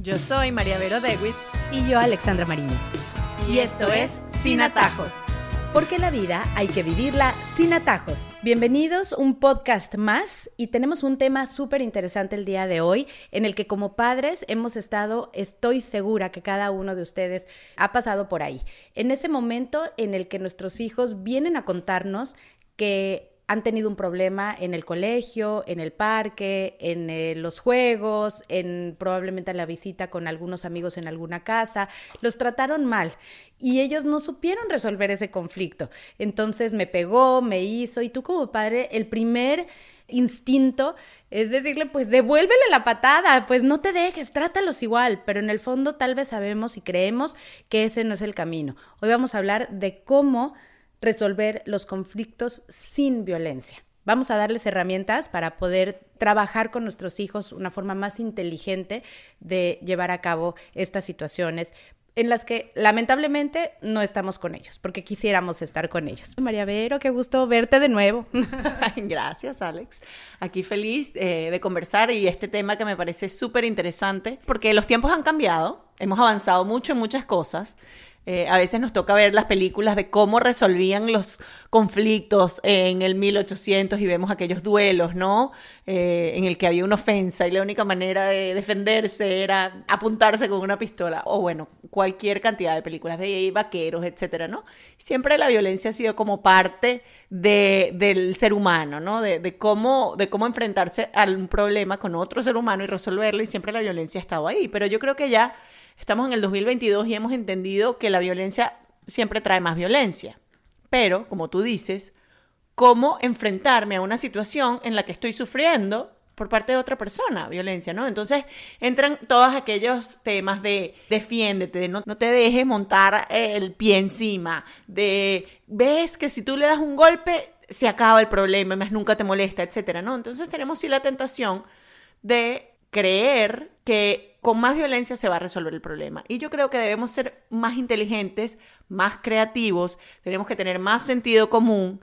Yo soy María Vero Dewitz. Y yo, Alexandra Mariño. Y esto es Sin Atajos. Porque la vida hay que vivirla sin atajos. Bienvenidos, un podcast más y tenemos un tema súper interesante el día de hoy en el que como padres hemos estado, estoy segura que cada uno de ustedes ha pasado por ahí. En ese momento en el que nuestros hijos vienen a contarnos que han tenido un problema en el colegio, en el parque, en eh, los juegos, en probablemente la visita con algunos amigos en alguna casa, los trataron mal y ellos no supieron resolver ese conflicto. Entonces me pegó, me hizo y tú como padre, el primer instinto es decirle, pues devuélvele la patada, pues no te dejes, trátalos igual, pero en el fondo tal vez sabemos y creemos que ese no es el camino. Hoy vamos a hablar de cómo resolver los conflictos sin violencia. Vamos a darles herramientas para poder trabajar con nuestros hijos una forma más inteligente de llevar a cabo estas situaciones en las que lamentablemente no estamos con ellos, porque quisiéramos estar con ellos. María Vero, qué gusto verte de nuevo. Gracias, Alex. Aquí feliz eh, de conversar y este tema que me parece súper interesante, porque los tiempos han cambiado, hemos avanzado mucho en muchas cosas. Eh, a veces nos toca ver las películas de cómo resolvían los conflictos en el 1800 y vemos aquellos duelos, ¿no? Eh, en el que había una ofensa y la única manera de defenderse era apuntarse con una pistola. O bueno, cualquier cantidad de películas de vaqueros, etcétera, ¿no? Siempre la violencia ha sido como parte del ser humano, ¿no? De, cómo, de cómo enfrentarse a un problema con otro ser humano y resolverlo y siempre la violencia ha estado ahí. Pero yo creo que ya Estamos en el 2022 y hemos entendido que la violencia siempre trae más violencia. Pero, como tú dices, ¿cómo enfrentarme a una situación en la que estoy sufriendo por parte de otra persona, violencia, ¿no? Entonces entran todos aquellos temas de defiéndete, de no, te dejes montar el pie encima, de ves que si tú le das un golpe se acaba el problema, más nunca te molesta, etcétera, ¿no? Entonces tenemos sí la tentación de creer que con más violencia se va a resolver el problema. Y yo creo que debemos ser más inteligentes, más creativos, tenemos que tener más sentido común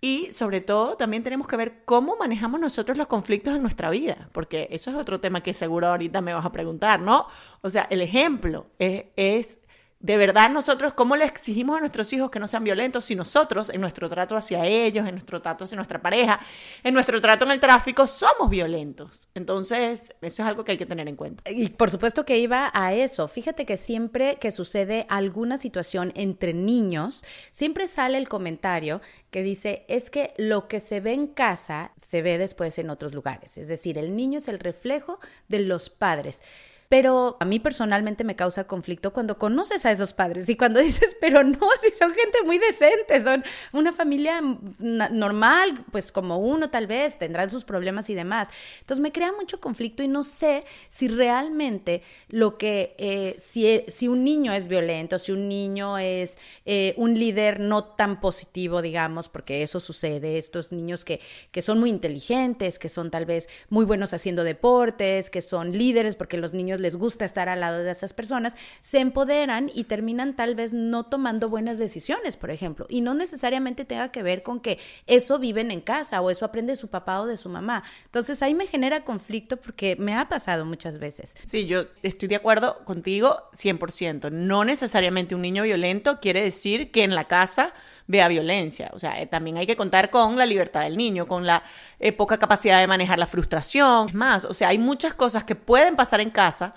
y sobre todo también tenemos que ver cómo manejamos nosotros los conflictos en nuestra vida, porque eso es otro tema que seguro ahorita me vas a preguntar, ¿no? O sea, el ejemplo es, es de verdad nosotros, ¿cómo le exigimos a nuestros hijos que no sean violentos si nosotros, en nuestro trato hacia ellos, en nuestro trato hacia nuestra pareja, en nuestro trato en el tráfico, somos violentos? Entonces, eso es algo que hay que tener en cuenta. Y por supuesto que iba a eso. Fíjate que siempre que sucede alguna situación entre niños, siempre sale el comentario que dice, es que lo que se ve en casa se ve después en otros lugares. Es decir, el niño es el reflejo de los padres. Pero a mí personalmente me causa conflicto cuando conoces a esos padres y cuando dices, pero no, si son gente muy decente, son una familia normal, pues como uno tal vez, tendrán sus problemas y demás. Entonces me crea mucho conflicto y no sé si realmente lo que, eh, si, si, un niño es violento, si un niño es eh, un líder no tan positivo, digamos, porque eso sucede, estos niños que, que son muy inteligentes, que son tal vez muy buenos haciendo deportes, que son líderes, porque los niños les gusta estar al lado de esas personas, se empoderan y terminan tal vez no tomando buenas decisiones, por ejemplo, y no necesariamente tenga que ver con que eso viven en casa o eso aprende de su papá o de su mamá. Entonces ahí me genera conflicto porque me ha pasado muchas veces. Sí, yo estoy de acuerdo contigo 100%. No necesariamente un niño violento quiere decir que en la casa vea violencia. O sea, eh, también hay que contar con la libertad del niño, con la eh, poca capacidad de manejar la frustración. Es más, o sea, hay muchas cosas que pueden pasar en casa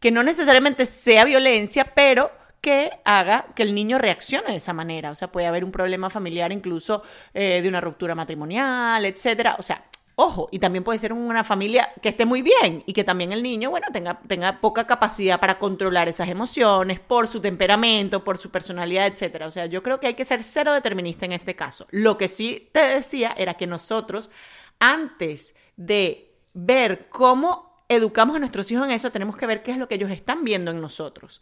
que no necesariamente sea violencia, pero que haga que el niño reaccione de esa manera. O sea, puede haber un problema familiar incluso eh, de una ruptura matrimonial, etcétera. O sea, Ojo, y también puede ser una familia que esté muy bien y que también el niño, bueno, tenga, tenga poca capacidad para controlar esas emociones por su temperamento, por su personalidad, etc. O sea, yo creo que hay que ser cero determinista en este caso. Lo que sí te decía era que nosotros, antes de ver cómo educamos a nuestros hijos en eso, tenemos que ver qué es lo que ellos están viendo en nosotros.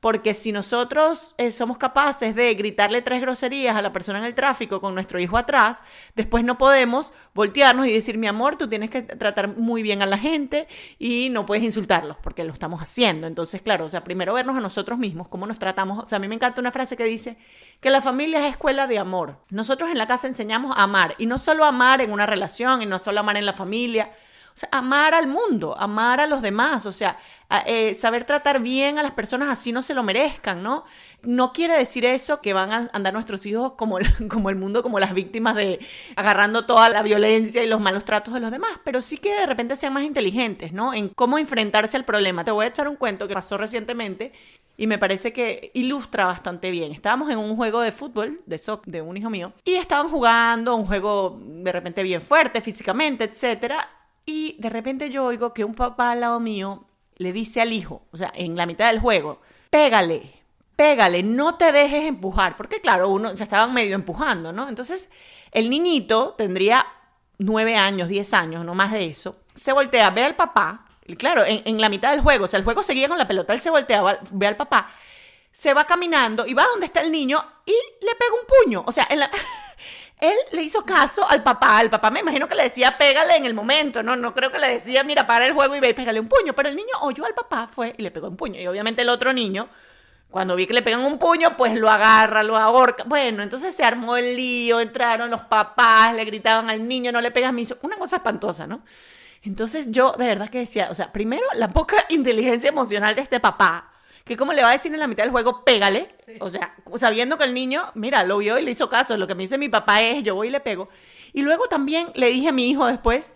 Porque si nosotros eh, somos capaces de gritarle tres groserías a la persona en el tráfico con nuestro hijo atrás, después no podemos voltearnos y decir, mi amor, tú tienes que tratar muy bien a la gente y no puedes insultarlos porque lo estamos haciendo. Entonces, claro, o sea, primero vernos a nosotros mismos, cómo nos tratamos. O sea, a mí me encanta una frase que dice que la familia es escuela de amor. Nosotros en la casa enseñamos a amar y no solo amar en una relación y no solo amar en la familia, o sea, amar al mundo, amar a los demás, o sea, eh, saber tratar bien a las personas así no se lo merezcan, ¿no? No quiere decir eso que van a andar nuestros hijos como, como el mundo, como las víctimas de agarrando toda la violencia y los malos tratos de los demás, pero sí que de repente sean más inteligentes, ¿no? En cómo enfrentarse al problema. Te voy a echar un cuento que pasó recientemente y me parece que ilustra bastante bien. Estábamos en un juego de fútbol, de soccer, de un hijo mío, y estaban jugando un juego de repente bien fuerte físicamente, etcétera, y de repente yo oigo que un papá al lado mío le dice al hijo, o sea, en la mitad del juego, pégale, pégale, no te dejes empujar, porque claro, uno se estaban medio empujando, ¿no? Entonces, el niñito tendría nueve años, diez años, no más de eso, se voltea, ve al papá claro, en, la mitad del juego, o sea, el juego seguía con la pelota, él se volteaba, ve al papá, se va caminando y va donde está el niño y le pega un puño. O sea, él le hizo caso al papá. Al papá me imagino que le decía pégale en el momento, ¿no? No creo que le decía, mira, para el juego y ve y pégale un puño. Pero el niño oyó al papá, fue y le pegó un puño. Y obviamente el otro niño, cuando vi que le pegan un puño, pues lo agarra, lo ahorca. Bueno, entonces se armó el lío, entraron los papás, le gritaban al niño, no le pegas miso. Una cosa espantosa, ¿no? Entonces yo de verdad que decía, o sea, primero la poca inteligencia emocional de este papá, que como le va a decir en la mitad del juego, pégale, o sea, sabiendo que el niño, mira, lo vio y le hizo caso, lo que me dice mi papá es, yo voy y le pego. Y luego también le dije a mi hijo después,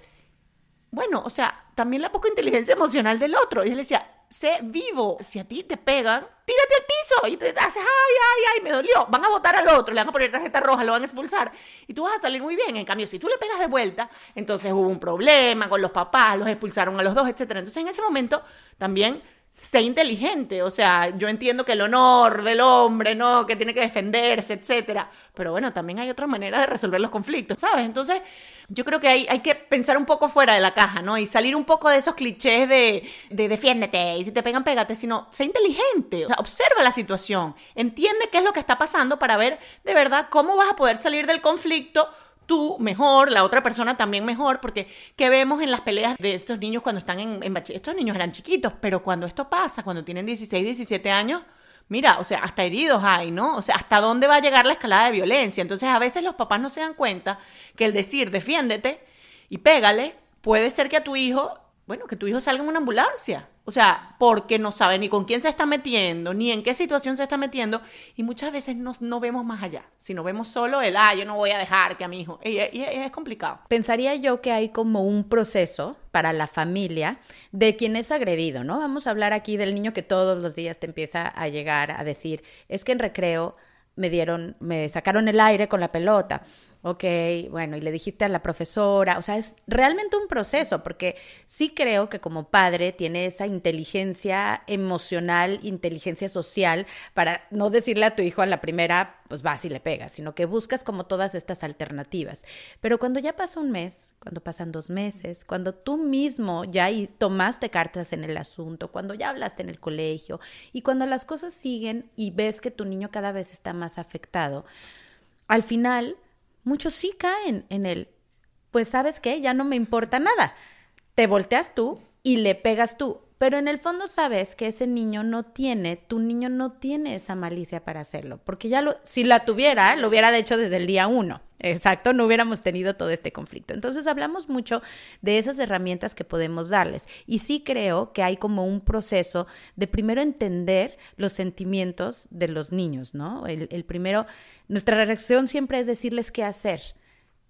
bueno, o sea, también la poca inteligencia emocional del otro. Y él le decía, sé vivo. Si a ti te pegan, tírate al piso y te haces, ay, ay, ay, me dolió. Van a votar al otro, le van a poner tarjeta roja, lo van a expulsar y tú vas a salir muy bien. En cambio, si tú le pegas de vuelta, entonces hubo un problema con los papás, los expulsaron a los dos, etc. Entonces, en ese momento también sé inteligente, o sea, yo entiendo que el honor del hombre, ¿no? Que tiene que defenderse, etcétera, pero bueno, también hay otra manera de resolver los conflictos, ¿sabes? Entonces, yo creo que hay, hay que pensar un poco fuera de la caja, ¿no? Y salir un poco de esos clichés de, de defiéndete y si te pegan, pégate, sino sé inteligente, o sea, observa la situación, entiende qué es lo que está pasando para ver de verdad cómo vas a poder salir del conflicto tú mejor, la otra persona también mejor, porque ¿qué vemos en las peleas de estos niños cuando están en, en Estos niños eran chiquitos, pero cuando esto pasa, cuando tienen 16, 17 años, mira, o sea, hasta heridos hay, ¿no? O sea, hasta dónde va a llegar la escalada de violencia. Entonces, a veces los papás no se dan cuenta que el decir defiéndete y pégale puede ser que a tu hijo, bueno, que tu hijo salga en una ambulancia. O sea, porque no sabe ni con quién se está metiendo, ni en qué situación se está metiendo. Y muchas veces no, no vemos más allá, sino vemos solo el, ah, yo no voy a dejar que a mi hijo. Y, es complicado. Pensaría yo que hay como un proceso para la familia de quien es agredido, ¿no? Vamos a hablar aquí del niño que todos los días te empieza a llegar a decir, es que en recreo me dieron, me sacaron el aire con la pelota ok, bueno, y le dijiste a la profesora, o sea, es realmente un proceso, porque sí creo que como padre tiene esa inteligencia emocional, inteligencia social, para no decirle a tu hijo a la primera, pues vas y le pegas, sino que buscas como todas estas alternativas. Pero cuando ya pasa un mes, cuando pasan dos meses, cuando tú mismo ya tomaste cartas en el asunto, cuando ya hablaste en el colegio y cuando las cosas siguen y ves que tu niño cada vez está más afectado, al final muchos sí caen en el, pues sabes qué, ya no me importa nada. Te volteas tú y le pegas tú. Pero en el fondo sabes que ese niño no tiene, tu niño no tiene esa malicia para hacerlo, porque ya lo, si la tuviera, lo hubiera hecho desde el día uno. Exacto, no hubiéramos tenido todo este conflicto. Entonces hablamos mucho de esas herramientas que podemos darles. Y sí creo que hay como un proceso de primero entender los sentimientos de los niños, ¿no? El, primero, nuestra reacción siempre es decirles qué hacer,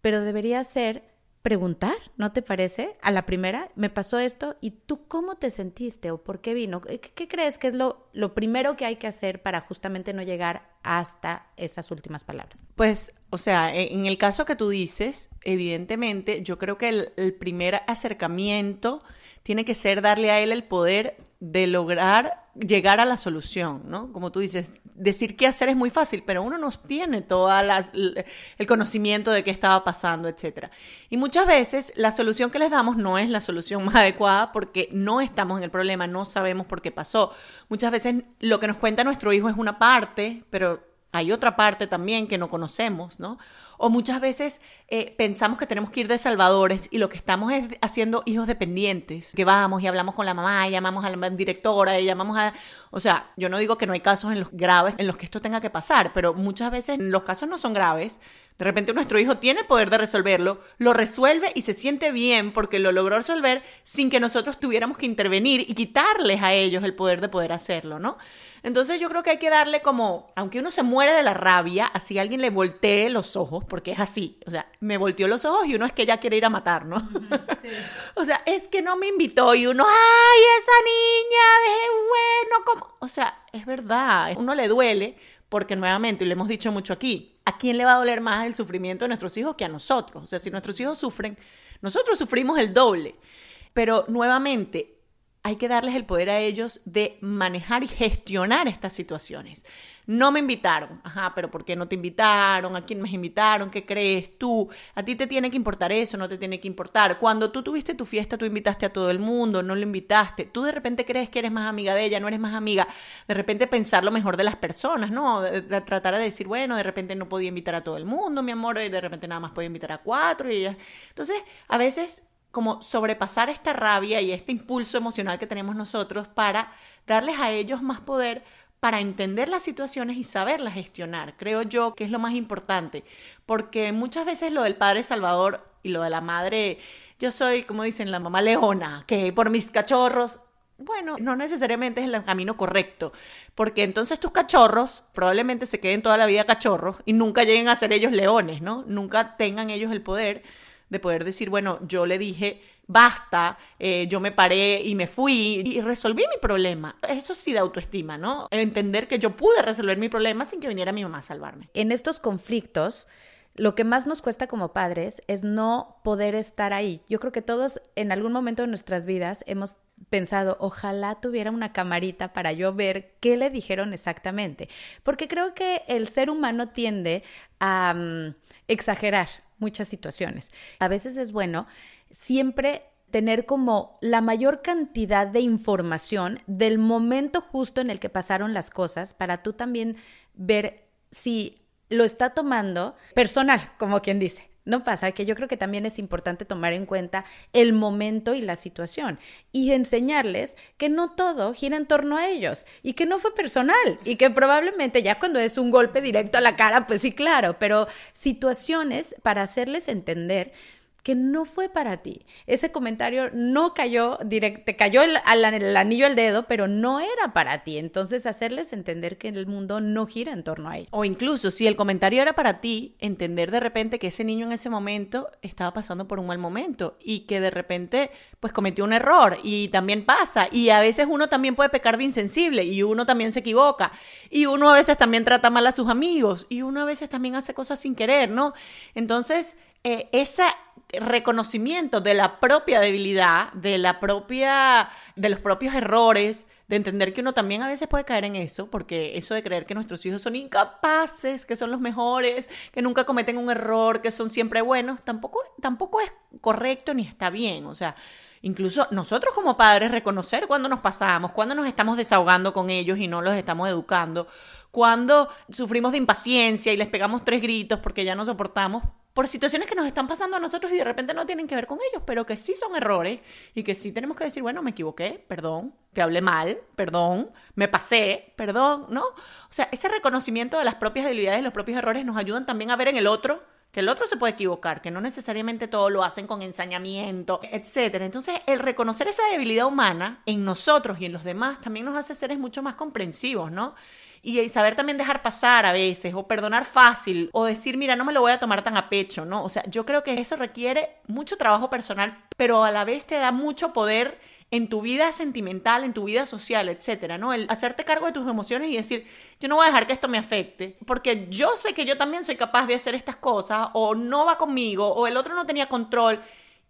pero debería ser preguntar, ¿no te parece? A la primera, me pasó esto y tú cómo te sentiste o por qué vino. ¿Qué, crees que es lo, lo, primero que hay que hacer para justamente no llegar hasta esas últimas palabras? Pues, o sea, e, en el caso que tú dices, evidentemente, yo creo que el primer acercamiento tiene que ser darle a él el poder de lograr llegar a la solución, ¿no? Como tú dices, decir qué hacer es muy fácil, pero uno no tiene todo el conocimiento de qué estaba pasando, etc. Y muchas veces la solución que les damos no es la solución más adecuada porque no estamos en el problema, no sabemos por qué pasó. Muchas veces lo que nos cuenta nuestro hijo es una parte, pero hay otra parte también que no conocemos, ¿no? O muchas veces eh, pensamos que tenemos que ir de salvadores y lo que estamos es haciendo hijos dependientes, que vamos y hablamos con la mamá, llamamos a la directora, y llamamos a... O sea, yo no digo que no hay casos en los graves en los que esto tenga que pasar, pero muchas veces los casos no son graves De repente nuestro hijo tiene el poder de resolverlo, lo resuelve y se siente bien porque lo logró resolver sin que nosotros tuviéramos que intervenir y quitarles a ellos el poder de poder hacerlo, ¿no? Entonces yo creo que hay que darle como, aunque uno se muere de la rabia, así alguien le voltee los ojos, porque es así, o sea, me volteó los ojos y uno es que ya quiere ir a matar, ¿no? o sea, es que no me invitó y uno, ay, esa niña, de bueno, como, o sea, es verdad, uno le duele porque nuevamente, y lo hemos dicho mucho aquí, ¿a quién le va a doler más el sufrimiento de nuestros hijos que a nosotros? O sea, si nuestros hijos sufren, nosotros sufrimos el doble. Pero nuevamente, hay que darles el poder a ellos de manejar y gestionar estas situaciones. No me invitaron, ajá, pero ¿por qué no te invitaron? ¿A quién me invitaron? ¿Qué crees tú? A ti te tiene que importar eso, no te tiene que importar. Cuando tú tuviste tu fiesta, tú invitaste a todo el mundo, no lo invitaste. Tú de repente crees que eres más amiga de ella, no eres más amiga. De repente pensar lo mejor de las personas, ¿no? tratar de decir, bueno, de repente no podía invitar a todo el mundo, mi amor, y de repente nada más podía invitar a cuatro. Y Entonces, a veces como sobrepasar esta rabia y este impulso emocional que tenemos nosotros para darles a ellos más poder para entender las situaciones y saberlas gestionar. Creo yo que es lo más importante, porque muchas veces lo del padre Salvador y lo de la madre, yo soy, como dicen, la mamá leona, que por mis cachorros bueno, no necesariamente es el camino correcto, porque entonces tus cachorros probablemente se queden toda la vida cachorros y nunca lleguen a ser ellos leones, ¿no? Nunca tengan ellos el poder de poder decir, bueno, yo le dije, basta, eh, yo me paré y me fui y resolví mi problema. Eso sí da autoestima, ¿no? Entender que yo pude resolver mi problema sin que viniera mi mamá a salvarme. En estos conflictos, lo que más nos cuesta como padres es no poder estar ahí. Yo creo que todos en algún momento de nuestras vidas hemos pensado, ojalá tuviera una camarita para yo ver qué le dijeron exactamente, porque creo que el ser humano tiende a mm, exagerar muchas situaciones. A veces es bueno siempre tener como la mayor cantidad de información del momento justo en el que pasaron las cosas para tú también ver si lo está tomando personal, como quien dice. No pasa, que yo creo que también es importante tomar en cuenta el momento y la situación y enseñarles que no todo gira en torno a ellos y que no fue personal y que probablemente ya cuando es un golpe directo a la cara, pues sí, claro, pero situaciones para hacerles entender que no fue para ti. Ese comentario no cayó directo, te cayó el, anillo al dedo, pero no era para ti. Entonces, hacerles entender que el mundo no gira en torno a él. O incluso, si el comentario era para ti, entender de repente que ese niño en ese momento estaba pasando por un mal momento y que de repente, pues cometió un error y también pasa. Y a veces uno también puede pecar de insensible y uno también se equivoca. Y uno a veces también trata mal a sus amigos y uno a veces también hace cosas sin querer, ¿no? Entonces, eh, ese reconocimiento de la propia debilidad, de la propia, de los propios errores, de entender que uno también a veces puede caer en eso, porque eso de creer que nuestros hijos son incapaces, que son los mejores, que nunca cometen un error, que son siempre buenos, tampoco, tampoco es correcto ni está bien. O sea, incluso nosotros como padres reconocer cuando nos pasamos, cuando nos estamos desahogando con ellos y no los estamos educando, cuando sufrimos de impaciencia y les pegamos tres gritos porque ya no soportamos, por situaciones que nos están pasando a nosotros y de repente no tienen que ver con ellos, pero que sí son errores y que sí tenemos que decir, bueno, me equivoqué, perdón, te hablé mal, perdón, me pasé, perdón, ¿no? O sea, ese reconocimiento de las propias debilidades los propios errores nos ayudan también a ver en el otro que el otro se puede equivocar, que no necesariamente todo lo hacen con ensañamiento, etc. Entonces, el reconocer esa debilidad humana en nosotros y en los demás también nos hace seres mucho más comprensivos, ¿no? Y saber también dejar pasar a veces o perdonar fácil o decir, mira, no me lo voy a tomar tan a pecho, ¿no? O sea, yo creo que eso requiere mucho trabajo personal, pero a la vez te da mucho poder en tu vida sentimental, en tu vida social, etcétera, ¿no? El hacerte cargo de tus emociones y decir, yo no voy a dejar que esto me afecte, porque yo sé que yo también soy capaz de hacer estas cosas, o no va conmigo, o el otro no tenía control,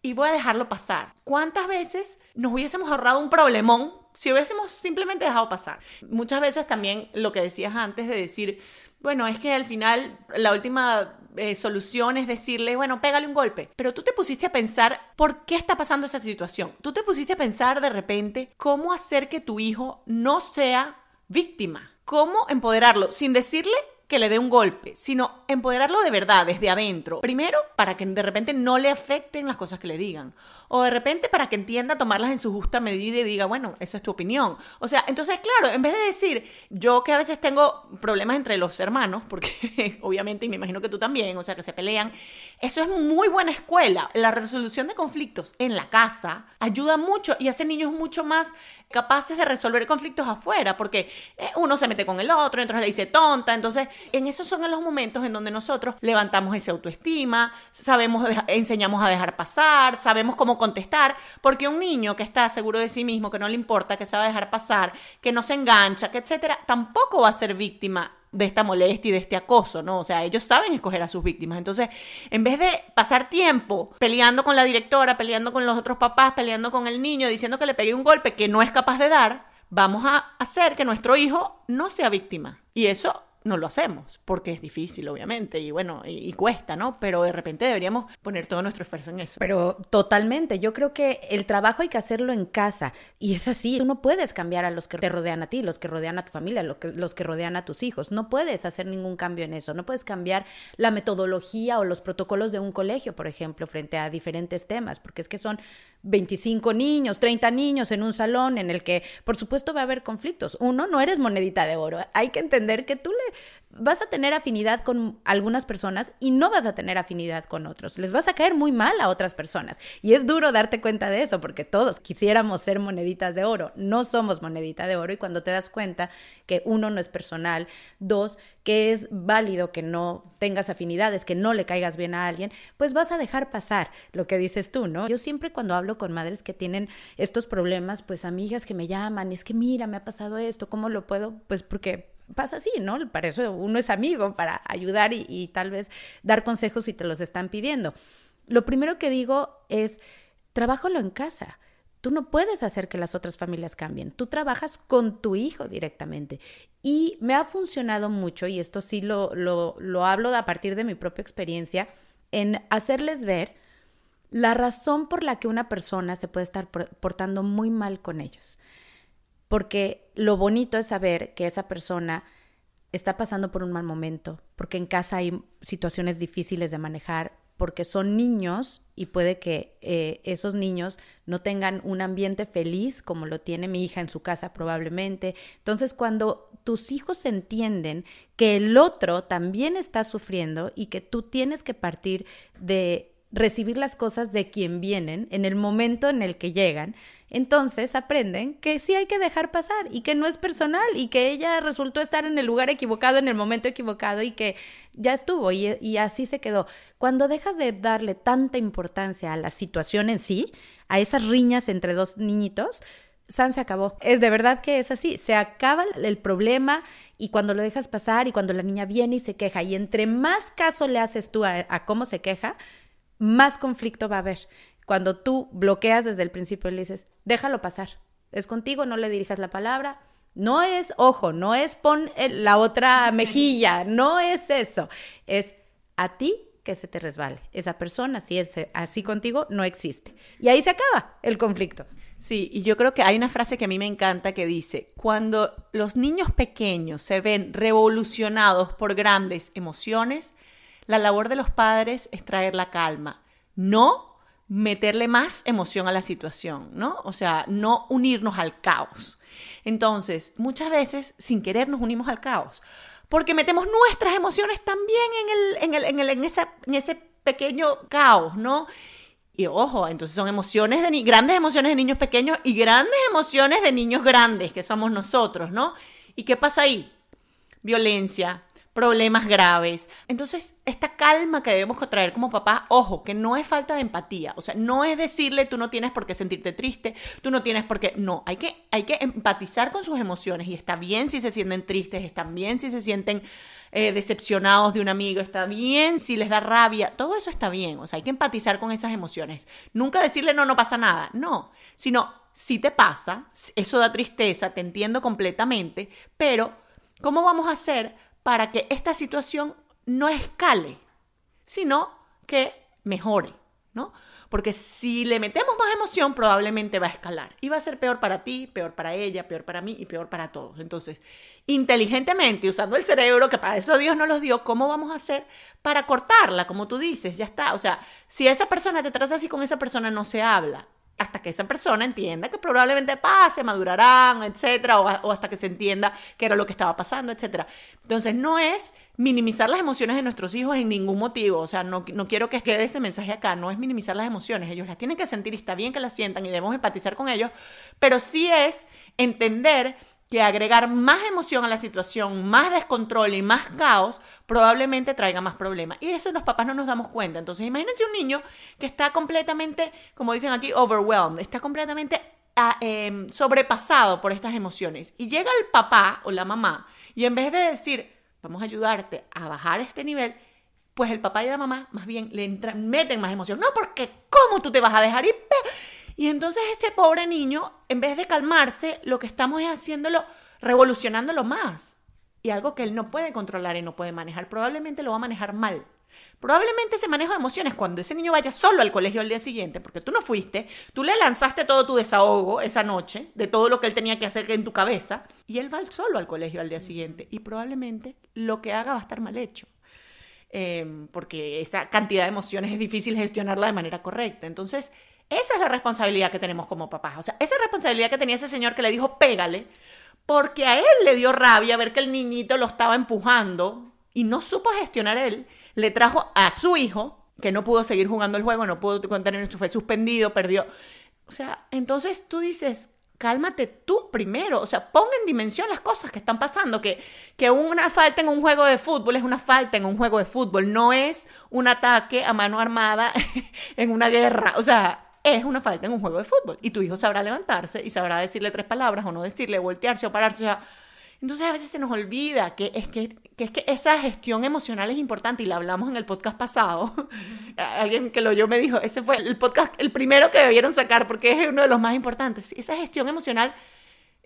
y voy a dejarlo pasar. ¿Cuántas veces nos hubiésemos ahorrado un problemón si hubiésemos simplemente dejado pasar. Muchas veces también lo que decías antes de decir, bueno, es que al final la última eh, solución es decirle, bueno, pégale un golpe. Pero tú te pusiste a pensar por qué está pasando esa situación. Tú te pusiste a pensar de repente cómo hacer que tu hijo no sea víctima. Cómo empoderarlo sin decirle que le dé un golpe, sino empoderarlo de verdad, desde adentro. Primero, para que de repente no le afecten las cosas que le digan. O de repente para que entienda tomarlas en su justa medida y diga, bueno, esa es tu opinión. O sea, entonces, claro, en vez de decir, yo que a veces tengo problemas entre los hermanos, porque obviamente, y me imagino que tú también, o sea, que se pelean, eso es muy buena escuela. La resolución de conflictos en la casa ayuda mucho y hace niños mucho más capaces de resolver conflictos afuera, porque eh, uno se mete con el otro, entonces le dice tonta, entonces en esos son los momentos en donde nosotros levantamos esa autoestima, sabemos, enseñamos a dejar pasar, sabemos cómo contestar, porque un niño que está seguro de sí mismo, que no le importa, que sabe dejar pasar, que no se engancha, que etcétera, tampoco va a ser víctima de esta molestia y de este acoso, ¿no? O sea, ellos saben escoger a sus víctimas. Entonces, en vez de pasar tiempo peleando con la directora, peleando con los otros papás, peleando con el niño, diciendo que le pegué un golpe que no es capaz de dar, vamos a hacer que nuestro hijo no sea víctima. Y eso no lo hacemos, porque es difícil, obviamente, y bueno, y, cuesta, ¿no? Pero de repente deberíamos poner todo nuestro esfuerzo en eso. Pero totalmente, yo creo que el trabajo hay que hacerlo en casa, y es así, tú no puedes cambiar a los que te rodean a ti, los que rodean a tu familia, los que, los que rodean a tus hijos, no puedes hacer ningún cambio en eso, no puedes cambiar la metodología o los protocolos de un colegio, por ejemplo, frente a diferentes temas, porque es que son 25 niños, 30 niños en un salón en el que, por supuesto, va a haber conflictos. Uno, no eres monedita de oro. Hay que entender que tú le vas a tener afinidad con algunas personas y no vas a tener afinidad con otros. Les vas a caer muy mal a otras personas. Y es duro darte cuenta de eso porque todos quisiéramos ser moneditas de oro. No somos monedita de oro y cuando te das cuenta que uno no es personal, dos, que es válido que no tengas afinidades, que no le caigas bien a alguien, pues vas a dejar pasar lo que dices tú, ¿no? Yo siempre cuando hablo con madres que tienen estos problemas, pues amigas que me llaman, es que mira, me ha pasado esto, ¿cómo lo puedo? Pues porque pasa así, ¿no? Para eso uno es amigo, para ayudar y, tal vez dar consejos si te los están pidiendo. Lo primero que digo es, trabájalo en casa. Tú no puedes hacer que las otras familias cambien. Tú trabajas con tu hijo directamente. Y me ha funcionado mucho, y esto sí lo, lo, lo hablo a partir de mi propia experiencia, en hacerles ver la razón por la que una persona se puede estar portando muy mal con ellos porque lo bonito es saber que esa persona está pasando por un mal momento, porque en casa hay situaciones difíciles de manejar, porque son niños y puede que eh, esos niños no tengan un ambiente feliz como lo tiene mi hija en su casa probablemente. Entonces, cuando tus hijos entienden que el otro también está sufriendo y que tú tienes que partir de recibir las cosas de quien vienen en el momento en el que llegan, entonces aprenden que sí hay que dejar pasar y que no es personal y que ella resultó estar en el lugar equivocado en el momento equivocado y que ya estuvo y, así se quedó. Cuando dejas de darle tanta importancia a la situación en sí, a esas riñas entre dos niñitos, San se acabó. Es de verdad que es así. Se acaba el problema y cuando lo dejas pasar y cuando la niña viene y se queja y entre más caso le haces tú a cómo se queja, más conflicto va a haber cuando tú bloqueas desde el principio y le dices, déjalo pasar, es contigo, no le dirijas la palabra. No es, ojo, no es pon la otra mejilla, no es eso. Es a ti que se te resbale. Esa persona, si es así contigo, no existe. Y ahí se acaba el conflicto. Sí, y yo creo que hay una frase que a mí me encanta que dice, cuando los niños pequeños se ven revolucionados por grandes emociones, la labor de los padres es traer la calma, no meterle más emoción a la situación, ¿no? O sea, no unirnos al caos. Entonces, muchas veces, sin querer, nos unimos al caos, porque metemos nuestras emociones también en, el, en, el, en, ese pequeño caos, ¿no? Y ojo, entonces son emociones de grandes emociones de niños pequeños y grandes emociones de niños grandes, que somos nosotros, ¿no? ¿Y qué pasa ahí? Violencia, problemas graves. Entonces, esta calma que debemos traer como papá, ojo, que no es falta de empatía, o sea, no es decirle tú no tienes por qué sentirte triste, tú no tienes por qué, no, hay que, hay que empatizar con sus emociones y está bien si se sienten tristes, está bien si se sienten eh, decepcionados de un amigo, está bien si les da rabia, todo eso está bien, o sea, hay que empatizar con esas emociones. Nunca decirle no, no pasa nada, no, sino si te pasa, eso da tristeza, te entiendo completamente, pero ¿cómo vamos a hacer para que esta situación no escale, sino que mejore, ¿no? Porque si le metemos más emoción, probablemente va a escalar. Y va a ser peor para ti, peor para ella, peor para mí y peor para todos. Entonces, inteligentemente, usando el cerebro, que para eso Dios nos los dio, ¿cómo vamos a hacer para cortarla? Como tú dices, ya está. O sea, si esa persona te trata así, con esa persona no se habla hasta que esa persona entienda que probablemente pase, madurarán, etcétera, o, hasta que se entienda qué era lo que estaba pasando, etcétera. Entonces, no es minimizar las emociones de nuestros hijos en ningún motivo, o sea, no, no quiero que quede ese mensaje acá, no es minimizar las emociones, ellos las tienen que sentir y está bien que las sientan y debemos empatizar con ellos, pero sí es entender que agregar más emoción a la situación, más descontrol y más caos, probablemente traiga más problemas. Y eso los papás no nos damos cuenta. Entonces, imagínense un niño que está completamente, como dicen aquí, overwhelmed, está completamente ah, em, sobrepasado por estas emociones. Y llega el papá o la mamá y en vez de decir, vamos a ayudarte a bajar este nivel, pues el papá y la mamá más bien le meten más emoción. No, porque ¿cómo tú te vas a dejar ir? Y entonces este pobre niño, en vez de calmarse, lo que estamos es haciéndolo, revolucionándolo más. Y algo que él no puede controlar y no puede manejar, probablemente lo va a manejar mal. Probablemente ese manejo de emociones, cuando ese niño vaya solo al colegio al día siguiente, porque tú no fuiste, tú le lanzaste todo tu desahogo esa noche, de todo lo que él tenía que hacer en tu cabeza, y él va solo al colegio al día siguiente, y probablemente lo que haga va a estar mal hecho. Em, porque esa cantidad de emociones es difícil gestionarla de manera correcta. Entonces, esa es la responsabilidad que tenemos como papás. O sea, esa responsabilidad que tenía ese señor que le dijo, pégale, porque a él le dio rabia ver que el niñito lo estaba empujando y no supo gestionar él. Le trajo a su hijo, que no pudo seguir jugando el juego, no pudo contener, fue suspendido, perdió. O sea, entonces tú dices, cálmate tú primero, o sea, pon en dimensión las cosas que están pasando, que, que una falta en un juego de fútbol es una falta en un juego de fútbol, no es un ataque a mano armada en una guerra, o sea, es una falta en un juego de fútbol. Y tu hijo sabrá levantarse y sabrá decirle tres palabras o no decirle, voltearse o pararse. entonces a veces se nos olvida que es que, es que esa gestión emocional es importante y la hablamos en el podcast pasado. Alguien que lo oyó me dijo, ese fue el podcast, el primero que debieron sacar porque es uno de los más importantes. Esa gestión emocional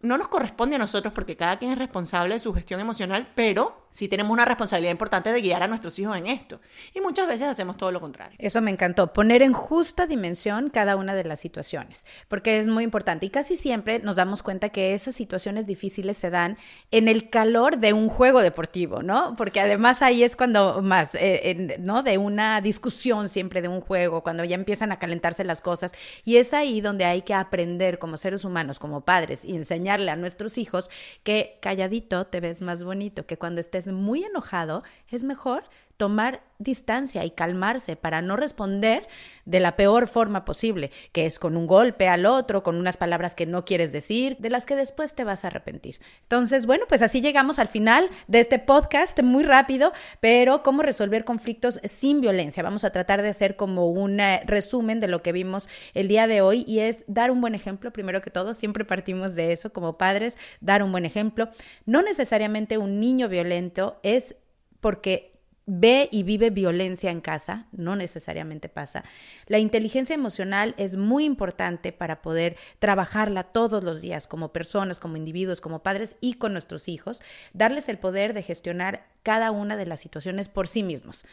no nos corresponde a nosotros porque cada quien es responsable de su gestión emocional, pero sí tenemos una responsabilidad importante de guiar a nuestros hijos en esto. Y muchas veces hacemos todo lo contrario. Eso me encantó, poner en justa dimensión cada una de las situaciones, porque es muy importante. Y casi siempre nos damos cuenta que esas situaciones difíciles se dan en el calor de un juego deportivo, ¿no? Porque además ahí es cuando más, eh, ¿no? De una discusión siempre de un juego, cuando ya empiezan a calentarse las cosas. Y es ahí donde hay que aprender como seres humanos, como padres, y enseñarle a nuestros hijos que calladito te ves más bonito, que cuando estés muy enojado, es mejor tomar distancia y calmarse para no responder de la peor forma posible, que es con un golpe al otro, con unas palabras que no quieres decir, de las que después te vas a arrepentir. Entonces, bueno, pues así llegamos al final de este podcast muy rápido, pero cómo resolver conflictos sin violencia. Vamos a tratar de hacer como un eh, resumen de lo que vimos el día de hoy y es dar un buen ejemplo, primero que todo, siempre partimos de eso como padres, dar un buen ejemplo. No necesariamente un niño violento es porque ve y vive violencia en casa, no necesariamente pasa. La inteligencia emocional es muy importante para poder trabajarla todos los días como personas, como individuos, como padres y con nuestros hijos, darles el poder de gestionar cada una de las situaciones por sí mismos.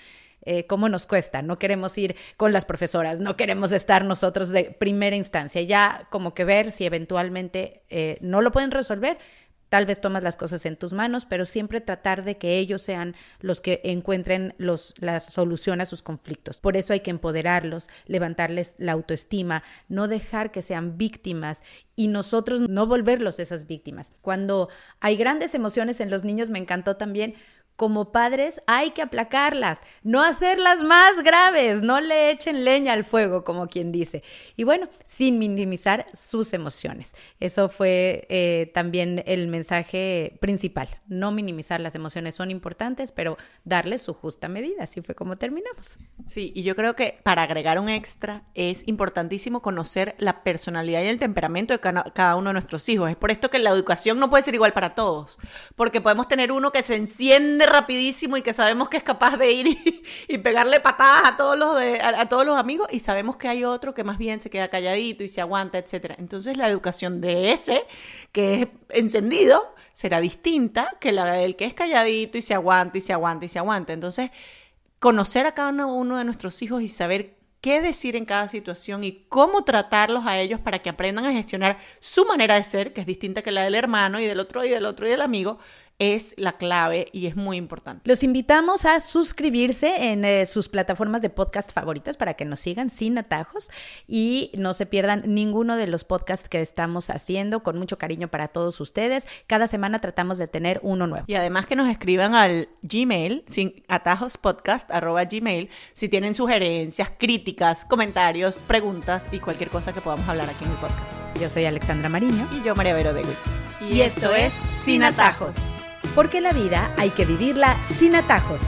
Eh, cómo nos cuesta, no queremos ir con las profesoras, no queremos estar nosotros de primera instancia, ya como que ver si eventualmente eh, no lo pueden resolver, Tal vez tomas las cosas en tus manos, pero siempre tratar de que ellos sean los que encuentren los, la solución a sus conflictos. Por eso hay que empoderarlos, levantarles la autoestima, no dejar que sean víctimas y nosotros no volverlos esas víctimas. Cuando hay grandes emociones en los niños, me encantó también como padres hay que aplacarlas, no hacerlas más graves, no le echen leña al fuego, como quien dice. Y bueno, sin minimizar sus emociones. Eso fue eh, también el mensaje principal. No minimizar las emociones son importantes, pero darles su justa medida. Así fue como terminamos. Sí, y yo creo que para agregar un extra es importantísimo conocer la personalidad y el temperamento de cada uno de nuestros hijos. Es por esto que la educación no puede ser igual para todos, porque podemos tener uno que se enciende rapidísimo y que sabemos que es capaz de ir y, pegarle patadas a todos, los de, a, todos los amigos y sabemos que hay otro que más bien se queda calladito y se aguanta, etc. Entonces la educación de ese, que es encendido, será distinta que la del que es calladito y se aguanta y se aguanta y se aguanta. Entonces, conocer a cada uno de nuestros hijos y saber qué decir en cada situación y cómo tratarlos a ellos para que aprendan a gestionar su manera de ser, que es distinta que la del hermano y del otro y del otro y del amigo, es la clave y es muy importante. Los invitamos a suscribirse en eh, sus plataformas de podcast favoritas para que nos sigan sin atajos y no se pierdan ninguno de los podcasts que estamos haciendo con mucho cariño para todos ustedes. Cada semana tratamos de tener uno nuevo. Y además que nos escriban al Gmail, sin gmail, si tienen sugerencias, críticas, comentarios, preguntas y cualquier cosa que podamos hablar aquí en el podcast. Yo soy Alexandra Mariño. Y yo María Vero de Witz. Y, esto es Sin Atajos porque la vida hay que vivirla sin atajos.